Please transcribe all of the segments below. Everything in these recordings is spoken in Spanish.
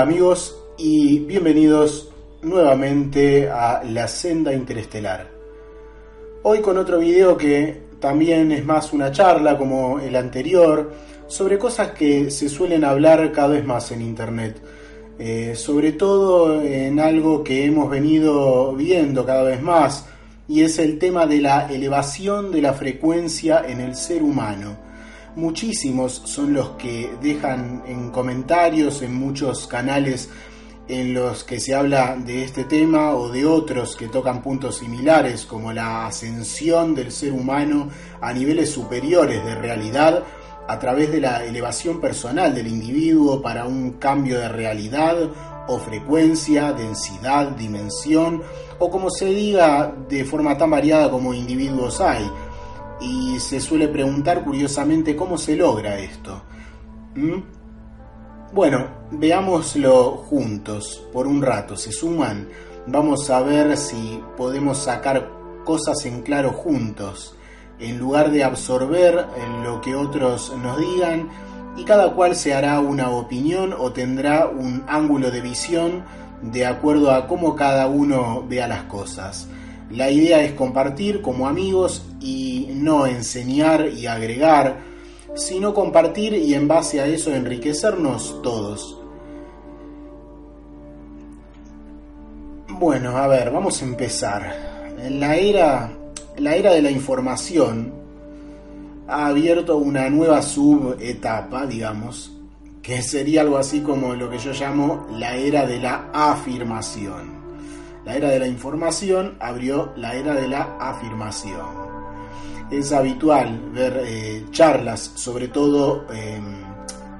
Amigos y bienvenidos nuevamente a La Senda Interestelar. Hoy con otro video que también es más una charla como el anterior sobre cosas que se suelen hablar cada vez más en Internet. Eh, sobre todo en algo que hemos venido viendo cada vez más y es el tema de la elevación de la frecuencia en el ser humano muchísimos son los que dejan en comentarios en muchos canales en los que se habla de este tema o de otros que tocan puntos similares como la ascensión del ser humano a niveles superiores de realidad a través de la elevación personal del individuo para un cambio de realidad o frecuencia, densidad, dimensión o como se diga de forma tan variada como individuos hay y se suele preguntar curiosamente cómo se logra esto. ¿Mm? Bueno, veámoslo juntos por un rato, se suman, vamos a ver si podemos sacar cosas en claro juntos, en lugar de absorber lo que otros nos digan, y cada cual se hará una opinión o tendrá un ángulo de visión de acuerdo a cómo cada uno vea las cosas. La idea es compartir como amigos y no enseñar y agregar, sino compartir y en base a eso enriquecernos todos. Bueno, a ver, vamos a empezar. La era, la era de la información ha abierto una nueva subetapa, digamos, que sería algo así como lo que yo llamo la era de la afirmación. La era de la información abrió la era de la afirmación. Es habitual ver eh, charlas, sobre todo em,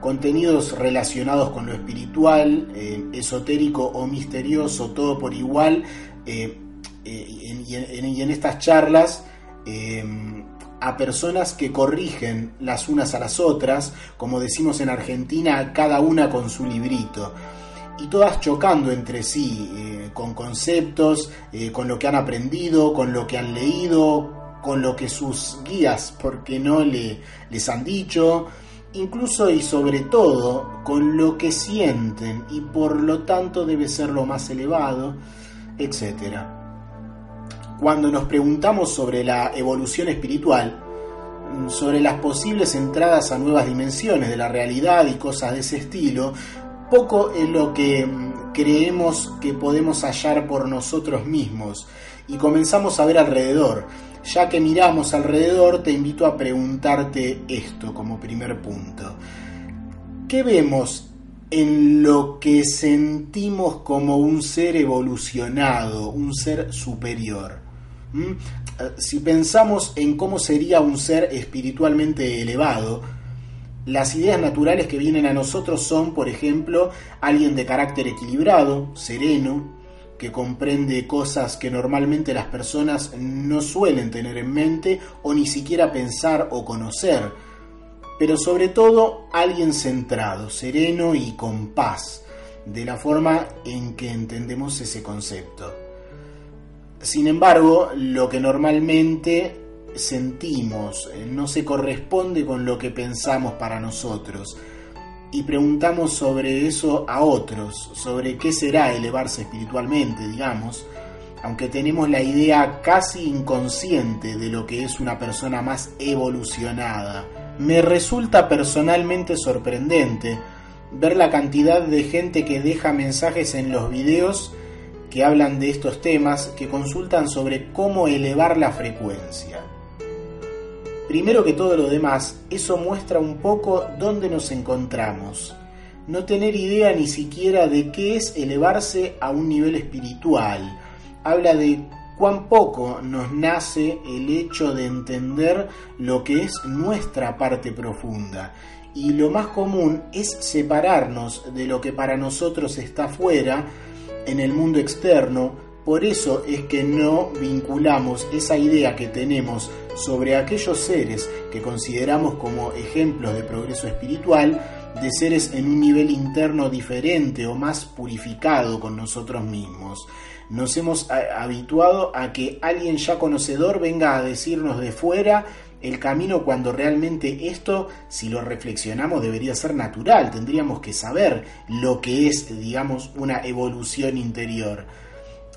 contenidos relacionados con lo espiritual, em, esotérico o misterioso, todo por igual, em, eh, y, en, estas charlas a personas que corrigen las unas a las otras, como decimos en Argentina, cada una con su librito y todas chocando entre sí, eh, con conceptos, eh, con lo que han aprendido, con lo que han leído, con lo que sus guías, porque no le, les han dicho, incluso y sobre todo con lo que sienten y por lo tanto debe ser lo más elevado, etc. Cuando nos preguntamos sobre la evolución espiritual, sobre las posibles entradas a nuevas dimensiones de la realidad y cosas de ese estilo, poco es lo que mm, creemos que podemos hallar por nosotros mismos y comenzamos a ver alrededor. Ya que miramos alrededor, te invito a preguntarte esto como primer punto. ¿Qué vemos en lo que sentimos como un ser evolucionado, un ser superior? ¿Mm? Eh, si pensamos en cómo sería un ser espiritualmente elevado, las ideas naturales que vienen a nosotros son, por ejemplo, alguien de carácter equilibrado, sereno, que comprende cosas que normalmente las personas no suelen tener en mente o ni siquiera pensar o conocer, pero sobre todo alguien centrado, sereno y con paz, de la forma en que entendemos ese concepto. Sin embargo, lo que normalmente sentimos, eh, no se corresponde con lo que pensamos para nosotros. Y preguntamos sobre eso a otros, sobre qué será elevarse espiritualmente, digamos, aunque tenemos la idea casi inconsciente de lo que es una persona más evolucionada. Me resulta personalmente sorprendente ver la cantidad de gente que deja mensajes en los videos que hablan de estos temas, que consultan sobre cómo elevar la frecuencia. Primero que todo lo demás, eso muestra un poco dónde nos encontramos. No tener idea ni siquiera de qué es elevarse a un nivel espiritual. Habla de cuán poco nos nace el hecho de entender lo que es nuestra parte profunda. Y lo más común es separarnos de lo que para nosotros está fuera, en el mundo externo, por eso es que no vinculamos esa idea que tenemos sobre aquellos seres que consideramos como ejemplos de progreso espiritual, de seres en un nivel interno diferente o más purificado con nosotros mismos. Nos hemos habituado a que alguien ya conocedor venga a decirnos de fuera el camino cuando realmente esto, si lo reflexionamos, debería ser natural. Tendríamos que saber lo que es, digamos, una evolución interior.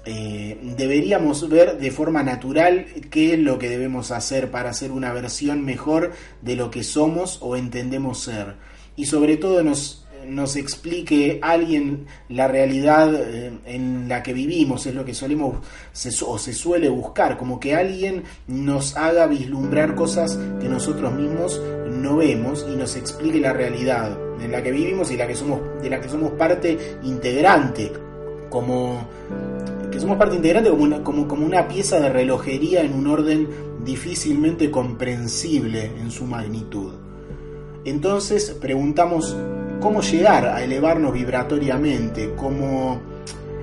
Eh, deberíamos ver de forma natural qué es lo que debemos hacer para ser una versión mejor de lo que somos o entendemos ser. Y sobre todo nos nos explique alguien la realidad eh, en la que vivimos, es lo que solemos o se suele buscar, como que alguien nos haga vislumbrar cosas que nosotros mismos no vemos y nos explique la realidad en la que vivimos y la que somos, de la que somos parte integrante, como que somos parte integrante como una, como, como una pieza de relojería en un orden difícilmente comprensible en su magnitud. Entonces preguntamos cómo llegar a elevarnos vibratoriamente, como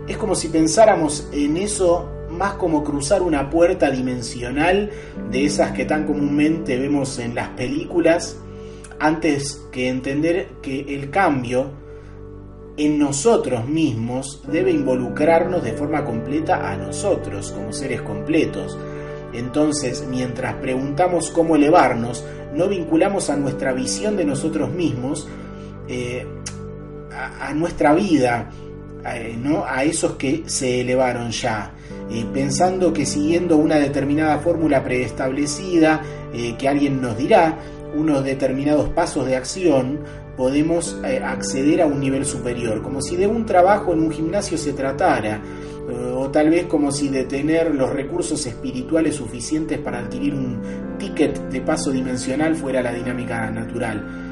es como si pensáramos en eso más como cruzar una puerta dimensional de esas que tan comúnmente vemos en las películas, antes que entender que el cambio en nosotros mismos debe involucrarnos de forma completa a nosotros como seres completos. Entonces, mientras preguntamos cómo elevarnos, no vinculamos a nuestra visión de nosotros mismos eh, a, nuestra vida, eh, ¿no? a esos que se elevaron ya, eh, pensando que siguiendo una determinada fórmula preestablecida, que alguien nos dirá, unos determinados pasos de acción, podemos acceder a un nivel superior, como si de un trabajo en un gimnasio se tratara, o tal vez como si de tener los recursos espirituales suficientes para adquirir un ticket de paso dimensional fuera la dinámica natural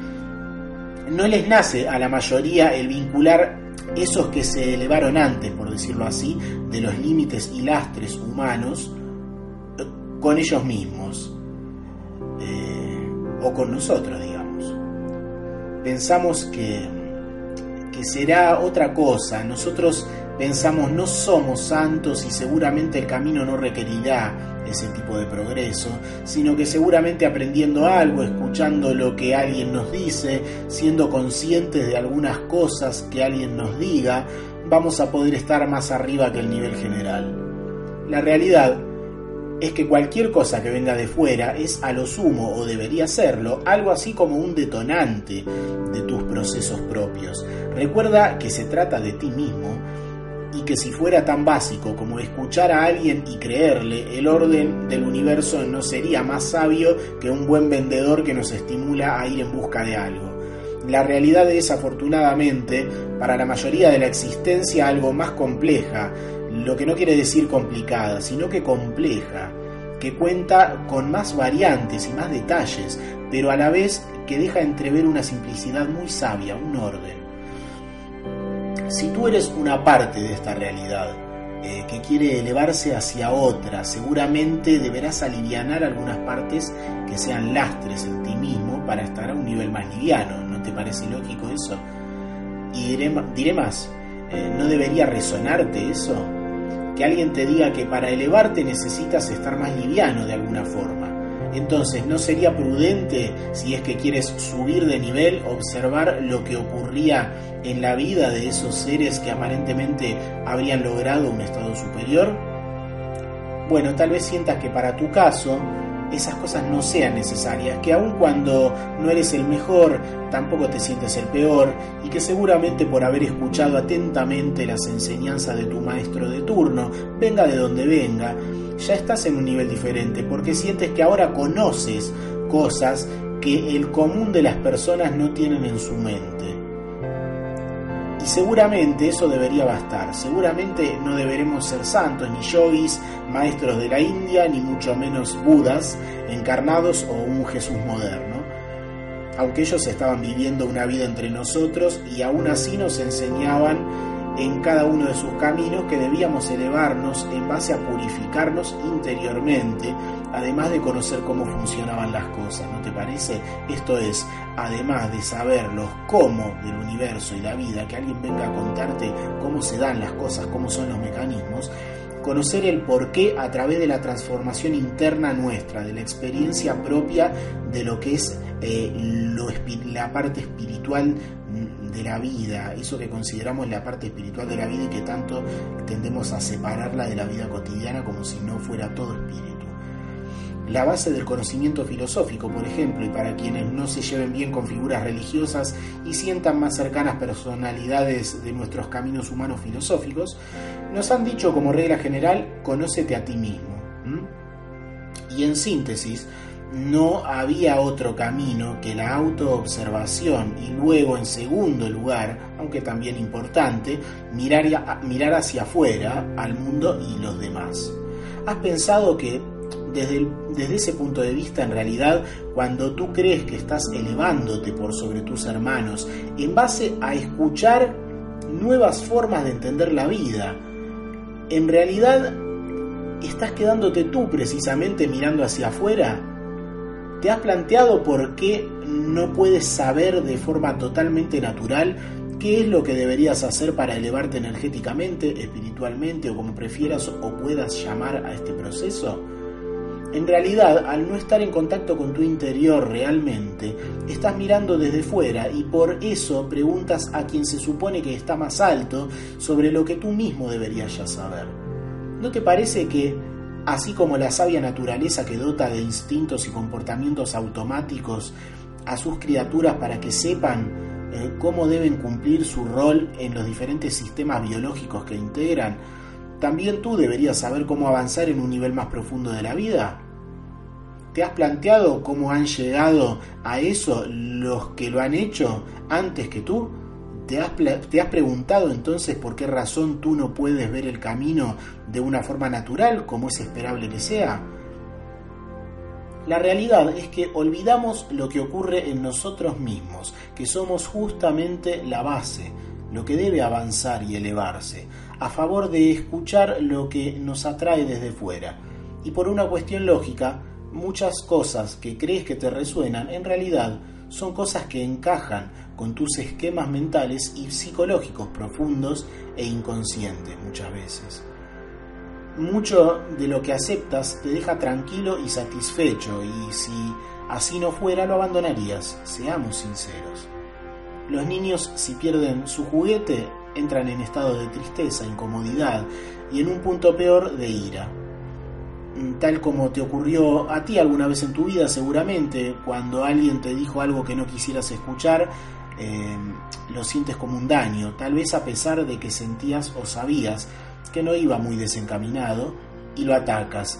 no les nace a la mayoría el vincular esos que se elevaron antes, por decirlo así, de los límites y lastres humanos eh, con ellos mismos eh, o con nosotros, digamos. Pensamos que, que será otra cosa, nosotros pensamos no somos santos y seguramente el camino no requerirá ese tipo de progreso, sino que seguramente aprendiendo algo, escuchando lo que alguien nos dice, siendo conscientes de algunas cosas que alguien nos diga, vamos a poder estar más arriba que el nivel general. La realidad es que cualquier cosa que venga de fuera es a lo sumo, o debería serlo, algo así como un detonante de tus procesos propios. Recuerda que se trata de ti mismo y que si fuera tan básico como escuchar a alguien y creerle, el orden del universo no sería más sabio que un buen vendedor que nos estimula a ir en busca de algo. La realidad es, afortunadamente, para la mayoría de la existencia algo más compleja, lo que no quiere decir complicada, sino que compleja, que cuenta con más variantes y más detalles, pero a la vez que deja entrever una simplicidad muy sabia, un orden. Si tú eres una parte de esta realidad eh, que quiere elevarse hacia otra, seguramente deberás alivianar algunas partes que sean lastres en ti mismo para estar a un nivel más liviano. ¿No te parece lógico eso? Y diré, más, eh, ¿no debería resonarte eso? Que alguien te diga que para elevarte necesitas estar más liviano de alguna forma entonces, ¿no sería prudente, si es que quieres subir de nivel, observar lo que ocurría en la vida de esos seres que aparentemente habrían logrado un estado superior? Bueno, tal vez sientas que para tu caso esas cosas no sean necesarias, que aun cuando no eres el mejor, tampoco te sientes el peor, y que seguramente por haber escuchado atentamente las enseñanzas de tu maestro de turno, venga de donde venga, ya estás en un nivel diferente porque sientes que ahora conoces cosas que el común de las personas no tienen en su mente. Y seguramente eso debería bastar. Seguramente no deberemos ser santos, ni yogis, maestros de la India, ni mucho menos budas encarnados o un Jesús moderno. Aunque ellos estaban viviendo una vida entre nosotros y aún así nos enseñaban en cada uno de sus caminos que debíamos elevarnos en base a purificarnos interiormente, además de conocer cómo funcionaban las cosas, ¿no te parece? Esto es, además de saber los cómo del universo y la vida, que alguien venga a contarte cómo se dan las cosas, cómo son los mecanismos, conocer el porqué a través de la transformación interna nuestra, de la experiencia propia de lo que es eh, la parte espiritual de la vida, eso que consideramos la parte espiritual de la vida y que tanto tendemos a separarla de la vida cotidiana como si no fuera todo espíritu. la base del conocimiento filosófico, por ejemplo, y para quienes no se lleven bien con figuras religiosas y sientan más cercanas personalidades de nuestros caminos humanos filosóficos, nos han dicho como regla general, conócete a ti mismo. Y en síntesis, no había otro camino que la autoobservación y luego, en segundo lugar, aunque también importante, mirar, hacia afuera, al mundo y los demás. ¿Has pensado que desde, desde ese punto de vista, en realidad, cuando tú crees que estás elevándote por sobre tus hermanos, en base a escuchar nuevas formas de entender la vida, en realidad estás quedándote tú precisamente mirando hacia afuera? ¿Te has planteado por qué no puedes saber de forma totalmente natural qué es lo que deberías hacer para elevarte energéticamente, espiritualmente o como prefieras o puedas llamar a este proceso? En realidad, al no estar en contacto con tu interior realmente, estás mirando desde fuera y por eso preguntas a quien se supone que está más alto sobre lo que tú mismo deberías ya saber. ¿No te parece que, así como la sabia naturaleza que dota de instintos y comportamientos automáticos a sus criaturas para que sepan eh, cómo deben cumplir su rol en los diferentes sistemas biológicos que integran, ¿También tú deberías saber cómo avanzar en un nivel más profundo de la vida? ¿Te has planteado cómo han llegado a eso los que lo han hecho antes que tú? ¿Te has, ¿Te has, preguntado entonces por qué razón tú no puedes ver el camino de una forma natural como es esperable que sea? La realidad es que olvidamos lo que ocurre en nosotros mismos, que somos justamente la base, lo que debe avanzar y elevarse a favor de escuchar lo que nos atrae desde fuera. Y por una cuestión lógica, muchas cosas que crees que te resuenan en realidad son cosas que encajan con tus esquemas mentales y psicológicos profundos e inconscientes muchas veces. Mucho de lo que aceptas te deja tranquilo y satisfecho y si así no fuera lo abandonarías, seamos sinceros. Los niños si pierden su juguete entran en estado de tristeza, incomodidad y en un punto peor de ira. Tal como te ocurrió a ti alguna vez en tu vida seguramente, cuando alguien te dijo algo que no quisieras escuchar, em, lo sientes como un daño, tal vez a pesar de que sentías o sabías que no iba muy desencaminado y lo atacas.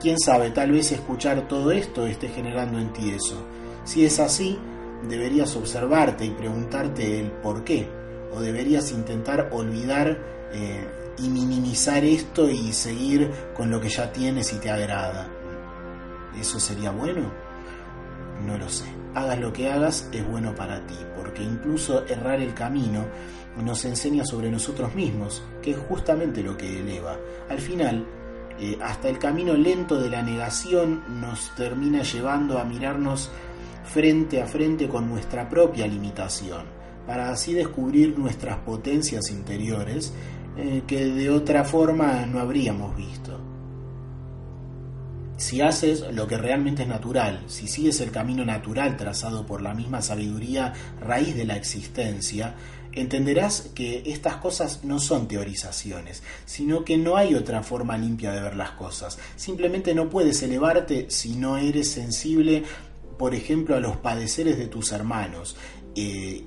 Quién sabe, tal vez escuchar todo esto esté generando en ti eso. Si es así, deberías observarte y preguntarte el por qué o deberías intentar olvidar eh, y minimizar esto y seguir con lo que ya tienes y te agrada. ¿Eso sería bueno? No lo sé. Hagas lo que hagas, es bueno para ti, porque incluso errar el camino nos enseña sobre nosotros mismos, que es justamente lo que eleva. Al final, eh, hasta el camino lento de la negación nos termina llevando a mirarnos frente a frente con nuestra propia limitación para así descubrir nuestras potencias interiores eh, que de otra forma no habríamos visto. Si haces lo que realmente es natural, si sigues el camino natural trazado por la misma sabiduría raíz de la existencia, entenderás que estas cosas no son teorizaciones, sino que no hay otra forma limpia de ver las cosas. Simplemente no puedes elevarte si no eres sensible, por ejemplo, a los padeceres de tus hermanos. Eh,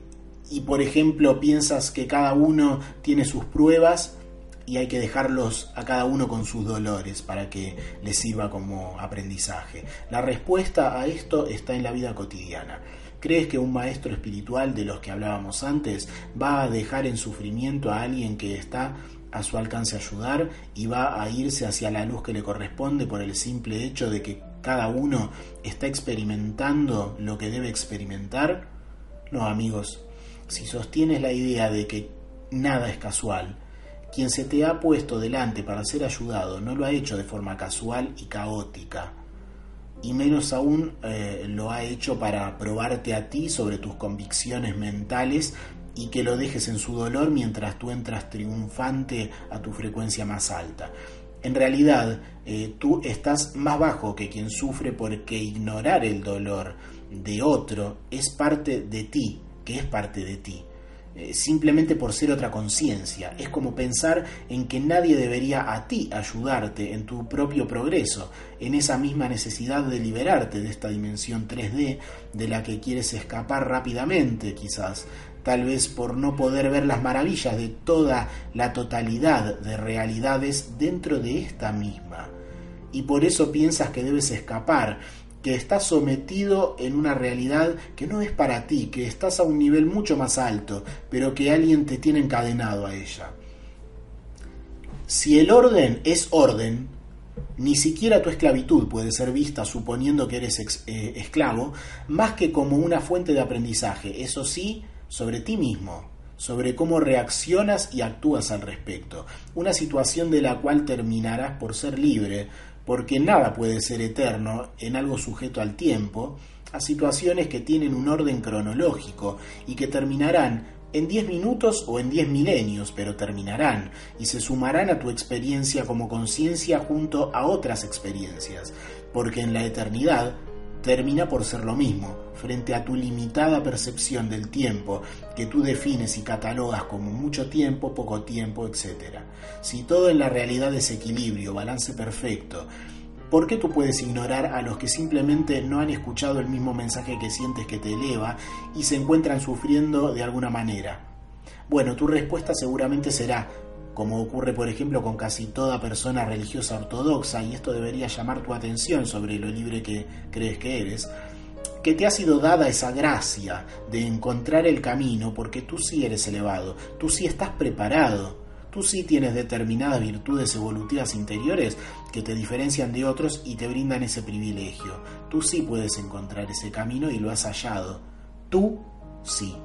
y por ejemplo piensas que cada uno tiene sus pruebas y hay que dejarlos a cada uno con sus dolores para que les sirva como aprendizaje. La respuesta a esto está en la vida cotidiana. ¿Crees que un maestro espiritual de los que hablábamos antes va a dejar en sufrimiento a alguien que está a su alcance ayudar y va a irse hacia la luz que le corresponde por el simple hecho de que cada uno está experimentando lo que debe experimentar? No, amigos, si sostienes la idea de que nada es casual, quien se te ha puesto delante para ser ayudado no lo ha hecho de forma casual y caótica, y menos aún eh, lo ha hecho para probarte a ti sobre tus convicciones mentales y que lo dejes en su dolor mientras tú entras triunfante a tu frecuencia más alta. En realidad, eh, tú estás más bajo que quien sufre porque ignorar el dolor de otro es parte de ti, que es parte de ti. Eh, simplemente por ser otra conciencia. Es como pensar en que nadie debería a ti ayudarte en tu propio progreso, en esa misma necesidad de liberarte de esta dimensión 3D de la que quieres escapar rápidamente, quizás, tal vez por no poder ver las maravillas de toda la totalidad de realidades dentro de esta misma. Y por eso piensas que debes escapar, que estás sometido en una realidad que no es para ti, que estás a un nivel mucho más alto, pero que alguien te tiene encadenado a ella. Si el orden es orden, ni siquiera tu esclavitud puede ser vista suponiendo que eres eh, esclavo, más que como una fuente de aprendizaje, eso sí, sobre ti mismo, sobre cómo reaccionas y actúas al respecto, una situación de la cual terminarás por ser libre, porque nada puede ser eterno en algo sujeto al tiempo, a situaciones que tienen un orden cronológico y que terminarán en 10 minutos o en 10 milenios, pero terminarán y se sumarán a tu experiencia como conciencia junto a otras experiencias, porque en la eternidad termina por ser lo mismo, frente a tu limitada percepción del tiempo que tú defines y catalogas como mucho tiempo, poco tiempo, etc. Si todo en la realidad es equilibrio, balance perfecto, ¿por qué tú puedes ignorar a los que simplemente no han escuchado el mismo mensaje que sientes que te eleva y se encuentran sufriendo de alguna manera? Bueno, tu respuesta seguramente será, como ocurre por ejemplo con casi toda persona religiosa ortodoxa, y esto debería llamar tu atención sobre lo libre que crees que eres, que te ha sido dada esa gracia de encontrar el camino porque tú sí eres elevado, tú sí estás preparado, tú sí tienes determinadas virtudes evolutivas interiores que te diferencian de otros y te brindan ese privilegio. Tú sí puedes encontrar ese camino y lo has hallado. Tú sí.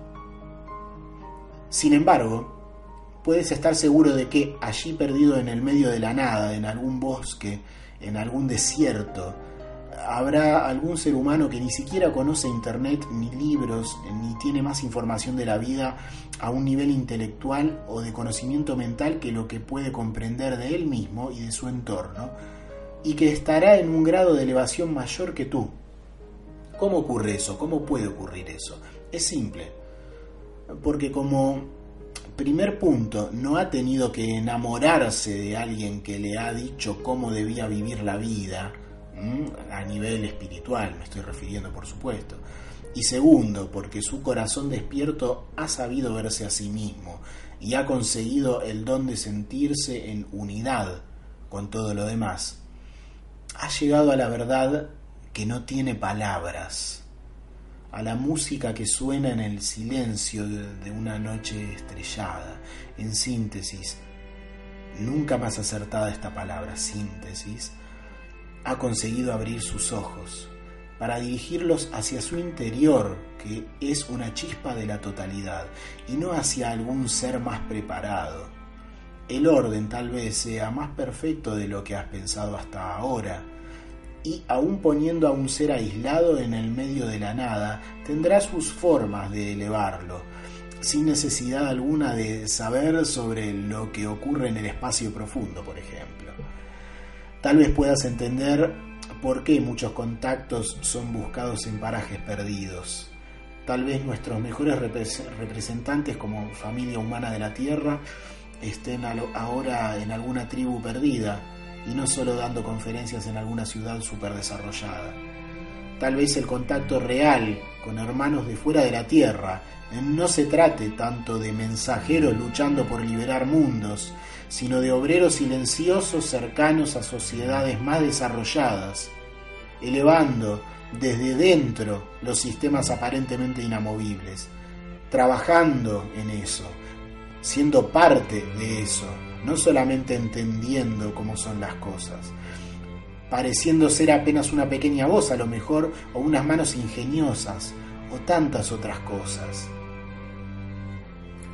Sin embargo, puedes estar seguro de que allí perdido en el medio de la nada, en algún bosque, en algún desierto, habrá algún ser humano que ni siquiera conoce Internet, ni libros, ni tiene más información de la vida a un nivel intelectual o de conocimiento mental que lo que puede comprender de él mismo y de su entorno, y que estará en un grado de elevación mayor que tú. ¿Cómo ocurre eso? ¿Cómo puede ocurrir eso? Es simple, porque como primer punto, no ha tenido que enamorarse de alguien que le ha dicho cómo debía vivir la vida, a nivel espiritual, me estoy refiriendo por supuesto. Y segundo, porque su corazón despierto ha sabido verse a sí mismo y ha conseguido el don de sentirse en unidad con todo lo demás. Ha llegado a la verdad que no tiene palabras a la música que suena en el silencio de, una noche estrellada. En síntesis, nunca más acertada esta palabra, síntesis, ha conseguido abrir sus ojos para dirigirlos hacia su interior, que es una chispa de la totalidad, y no hacia algún ser más preparado. El orden tal vez sea más perfecto de lo que has pensado hasta ahora, y aun poniendo a un ser aislado en el medio de la nada, tendrá sus formas de elevarlo, sin necesidad alguna de saber sobre lo que ocurre en el espacio profundo, por ejemplo. Tal vez puedas entender por qué muchos contactos son buscados en parajes perdidos. Tal vez nuestros mejores representantes como familia humana de la Tierra estén ahora en alguna tribu perdida, y no solo dando conferencias en alguna ciudad súper desarrollada. Tal vez el contacto real con hermanos de fuera de la Tierra. No se trate tanto de mensajeros luchando por liberar mundos, sino de obreros silenciosos cercanos a sociedades más desarrolladas, elevando desde dentro los sistemas aparentemente inamovibles, trabajando en eso, siendo parte de eso, no solamente entendiendo cómo son las cosas, pareciendo ser apenas una pequeña voz a lo mejor, o unas manos ingeniosas, o tantas otras cosas.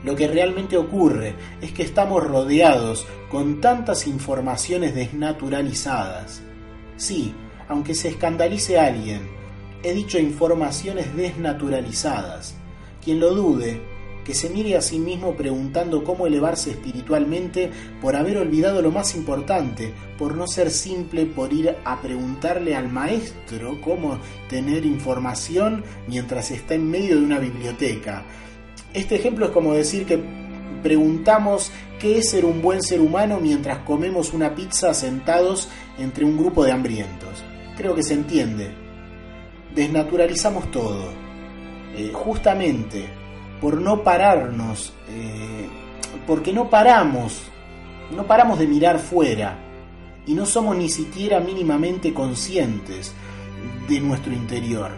Lo que realmente ocurre es que estamos rodeados con tantas informaciones desnaturalizadas. Sí, aunque se escandalice alguien, he dicho informaciones desnaturalizadas. Quien lo dude, que se mire a sí mismo preguntando cómo elevarse espiritualmente por haber olvidado lo más importante, por no ser simple, por ir a preguntarle al maestro cómo tener información mientras está en medio de una biblioteca. Este ejemplo es como decir que preguntamos qué es ser un buen ser humano mientras comemos una pizza sentados entre un grupo de hambrientos. Creo que se entiende. Desnaturalizamos todo. Eh, justamente por no pararnos, eh, porque no paramos, no paramos de mirar fuera y no somos ni siquiera mínimamente conscientes de nuestro interior.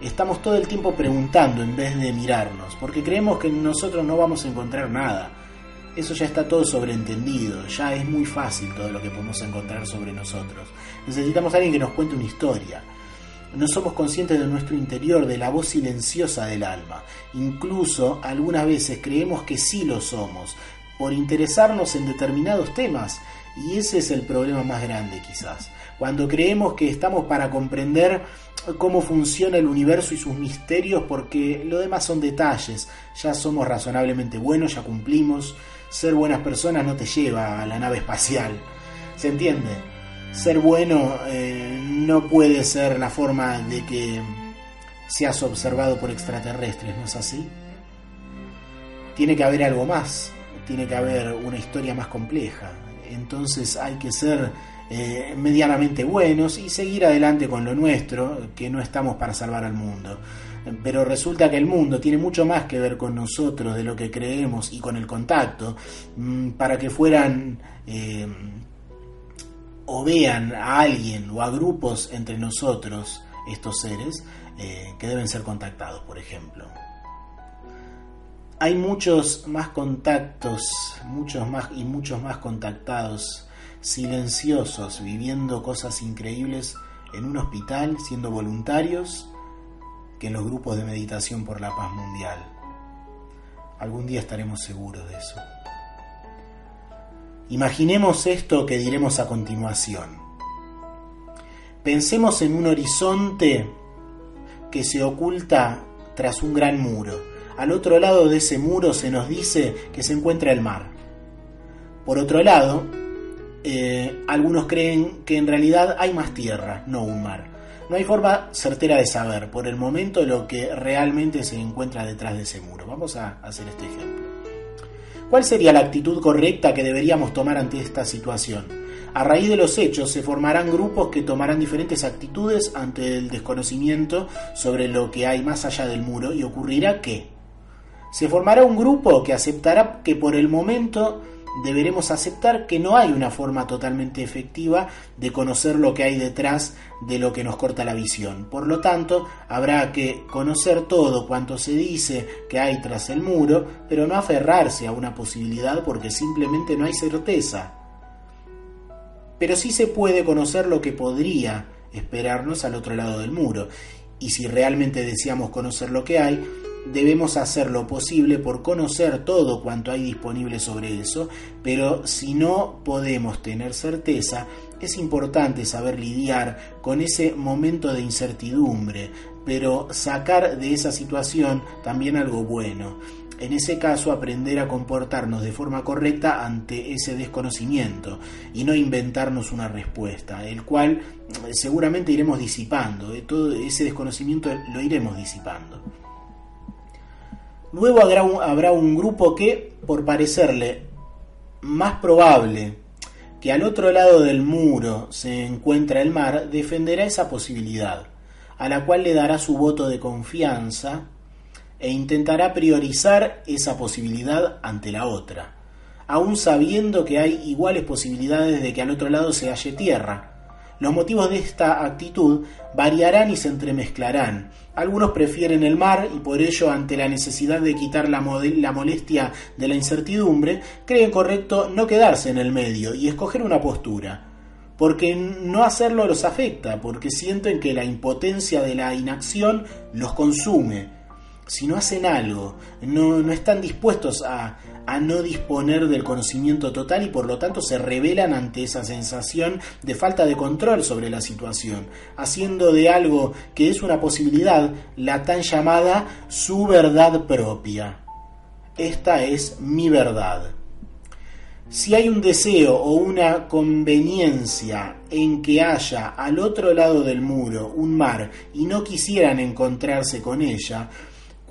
Estamos todo el tiempo preguntando en vez de mirarnos, porque creemos que nosotros no vamos a encontrar nada. Eso ya está todo sobreentendido, ya es muy fácil todo lo que podemos encontrar sobre nosotros. Necesitamos a alguien que nos cuente una historia. No somos conscientes de nuestro interior, de la voz silenciosa del alma. Incluso algunas veces creemos que sí lo somos, por interesarnos en determinados temas y ese es el problema más grande quizás. Cuando creemos que estamos para comprender cómo funciona el universo y sus misterios porque lo demás son detalles. Ya somos razonablemente buenos, ya cumplimos. Ser buenas personas no te lleva a la nave espacial. ¿Se entiende? Ser bueno eh, no puede ser la forma de que seas observado por extraterrestres, ¿no es así? Tiene que haber algo más, tiene que haber una historia más compleja entonces hay que ser eh, medianamente buenos y seguir adelante con lo nuestro, que no estamos para salvar al mundo. Pero resulta que el mundo tiene mucho más que ver con nosotros de lo que creemos y con el contacto, mm, para que fueran eh, o vean a alguien o a grupos entre nosotros, estos seres, eh, que deben ser contactados, por ejemplo hay muchos más contactos, muchos más y muchos más contactados silenciosos, viviendo cosas increíbles en un hospital, siendo voluntarios, que en los grupos de meditación por la paz mundial. Algún día estaremos seguros de eso. Imaginemos esto que diremos a continuación. Pensemos en un horizonte que se oculta tras un gran muro al otro lado de ese muro se nos dice que se encuentra el mar. Por otro lado, eh, algunos creen que en realidad hay más tierra, no un mar. No hay forma certera de saber por el momento lo que realmente se encuentra detrás de ese muro. Vamos a hacer este ejemplo. ¿Cuál sería la actitud correcta que deberíamos tomar ante esta situación? A raíz de los hechos se formarán grupos que tomarán diferentes actitudes ante el desconocimiento sobre lo que hay más allá del muro y ocurrirá que se formará un grupo que aceptará que por el momento deberemos aceptar que no hay una forma totalmente efectiva de conocer lo que hay detrás de lo que nos corta la visión. Por lo tanto, habrá que conocer todo cuanto se dice que hay tras el muro, pero no aferrarse a una posibilidad porque simplemente no hay certeza. Pero sí se puede conocer lo que podría esperarnos al otro lado del muro. Y si realmente deseamos conocer lo que hay, debemos hacer lo posible por conocer todo cuanto hay disponible sobre eso, pero si no podemos tener certeza, es importante saber lidiar con ese momento de incertidumbre, pero sacar de esa situación también algo bueno. En ese caso, aprender a comportarnos de forma correcta ante ese desconocimiento y no inventarnos una respuesta, el cual seguramente iremos disipando, ¿eh? todo ese desconocimiento lo iremos disipando. Luego habrá un, grupo que, por parecerle más probable que al otro lado del muro se encuentra el mar, defenderá esa posibilidad, a la cual le dará su voto de confianza e intentará priorizar esa posibilidad ante la otra, aun sabiendo que hay iguales posibilidades de que al otro lado se halle tierra, los motivos de esta actitud variarán y se entremezclarán. Algunos prefieren el mar y por ello, ante la necesidad de quitar la, molestia de la incertidumbre, creen correcto no quedarse en el medio y escoger una postura. Porque no hacerlo los afecta, porque sienten que la impotencia de la inacción los consume si no hacen algo, no, no están dispuestos a, a, no disponer del conocimiento total y por lo tanto se rebelan ante esa sensación de falta de control sobre la situación, haciendo de algo que es una posibilidad la tan llamada su verdad propia. Esta es mi verdad. Si hay un deseo o una conveniencia en que haya al otro lado del muro un mar y no quisieran encontrarse con ella,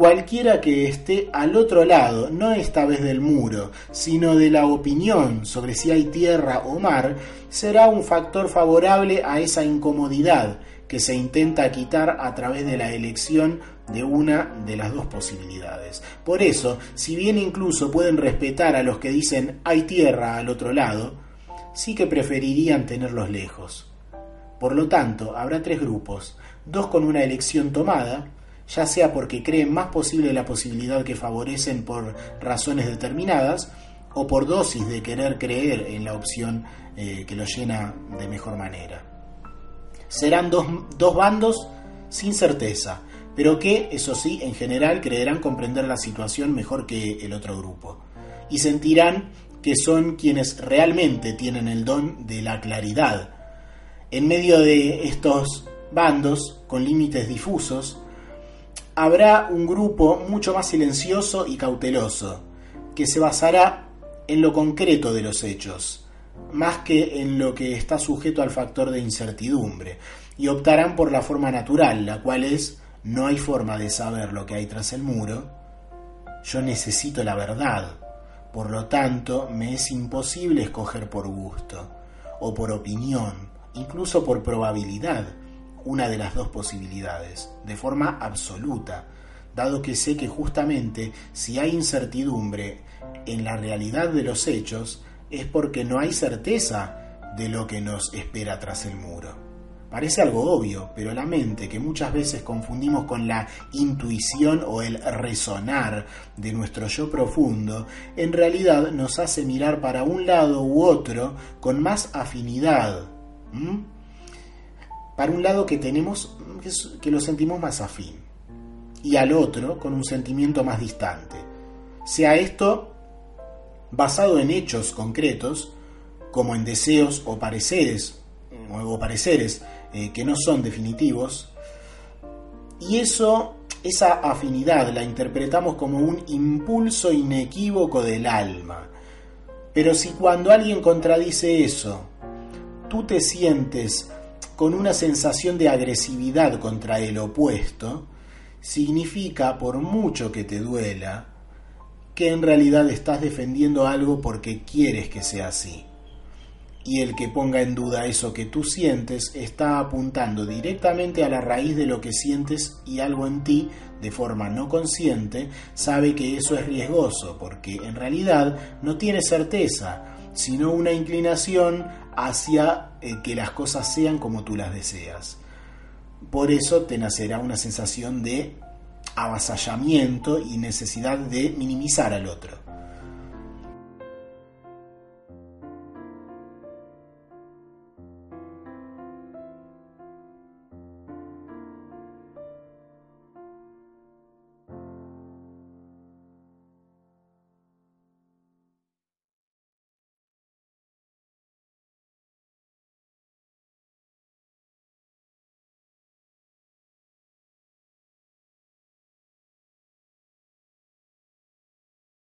Cualquiera que esté al otro lado, no esta vez del muro, sino de la opinión sobre si hay tierra o mar, será un factor favorable a esa incomodidad que se intenta quitar a través de la elección de una de las dos posibilidades. Por eso, si bien incluso pueden respetar a los que dicen hay tierra al otro lado, sí que preferirían tenerlos lejos. Por lo tanto, habrá tres grupos, dos con una elección tomada, ya sea porque creen más posible la posibilidad que favorecen por razones determinadas, o por dosis de querer creer en la opción eh, que lo llena de mejor manera. Serán dos, dos bandos sin certeza, pero que, eso sí, en general creerán comprender la situación mejor que el otro grupo, y sentirán que son quienes realmente tienen el don de la claridad. En medio de estos bandos, con límites difusos, habrá un grupo mucho más silencioso y cauteloso, que se basará en lo concreto de los hechos, más que en lo que está sujeto al factor de incertidumbre, y optarán por la forma natural, la cual es no hay forma de saber lo que hay tras el muro, yo necesito la verdad, por lo tanto me es imposible escoger por gusto, o por opinión, incluso por probabilidad, una de las dos posibilidades, de forma absoluta, dado que sé que justamente si hay incertidumbre en la realidad de los hechos, es porque no hay certeza de lo que nos espera tras el muro. Parece algo obvio, pero la mente, que muchas veces confundimos con la intuición o el resonar de nuestro yo profundo, en realidad nos hace mirar para un lado u otro con más afinidad. Para un lado que tenemos, que lo sentimos más afín, y al otro con un sentimiento más distante. Sea esto basado en hechos concretos, como en deseos o pareceres, o pareceres eh, que no son definitivos, y eso, esa afinidad la interpretamos como un impulso inequívoco del alma. Pero si cuando alguien contradice eso, tú te sientes con una sensación de agresividad contra el opuesto, significa, por mucho que te duela, que en realidad estás defendiendo algo porque quieres que sea así. Y el que ponga en duda eso que tú sientes está apuntando directamente a la raíz de lo que sientes y algo en ti, de forma no consciente, sabe que eso es riesgoso, porque en realidad no tiene certeza, sino una inclinación hacia eh, que las cosas sean como tú las deseas. Por eso te nacerá una sensación de avasallamiento y necesidad de minimizar al otro.